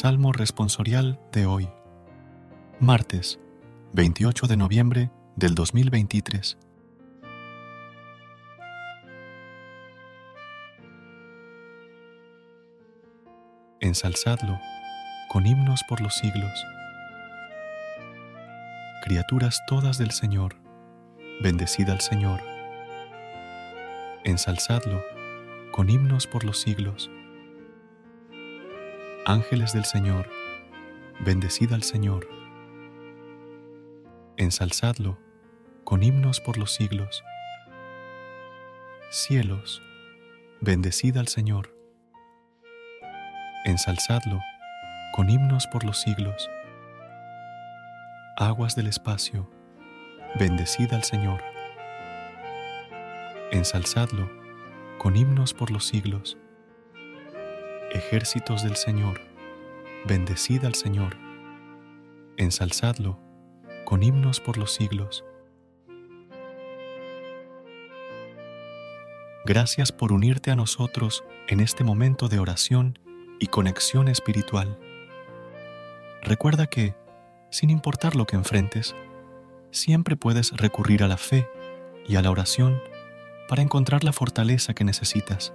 Salmo responsorial de hoy, martes 28 de noviembre del 2023. Ensalzadlo con himnos por los siglos. Criaturas todas del Señor, bendecida al Señor. Ensalzadlo con himnos por los siglos. Ángeles del Señor, bendecid al Señor. Ensalzadlo con himnos por los siglos. Cielos, bendecid al Señor. Ensalzadlo con himnos por los siglos. Aguas del espacio, bendecid al Señor. Ensalzadlo con himnos por los siglos Ejércitos del Señor, bendecid al Señor, ensalzadlo con himnos por los siglos. Gracias por unirte a nosotros en este momento de oración y conexión espiritual. Recuerda que, sin importar lo que enfrentes, siempre puedes recurrir a la fe y a la oración para encontrar la fortaleza que necesitas.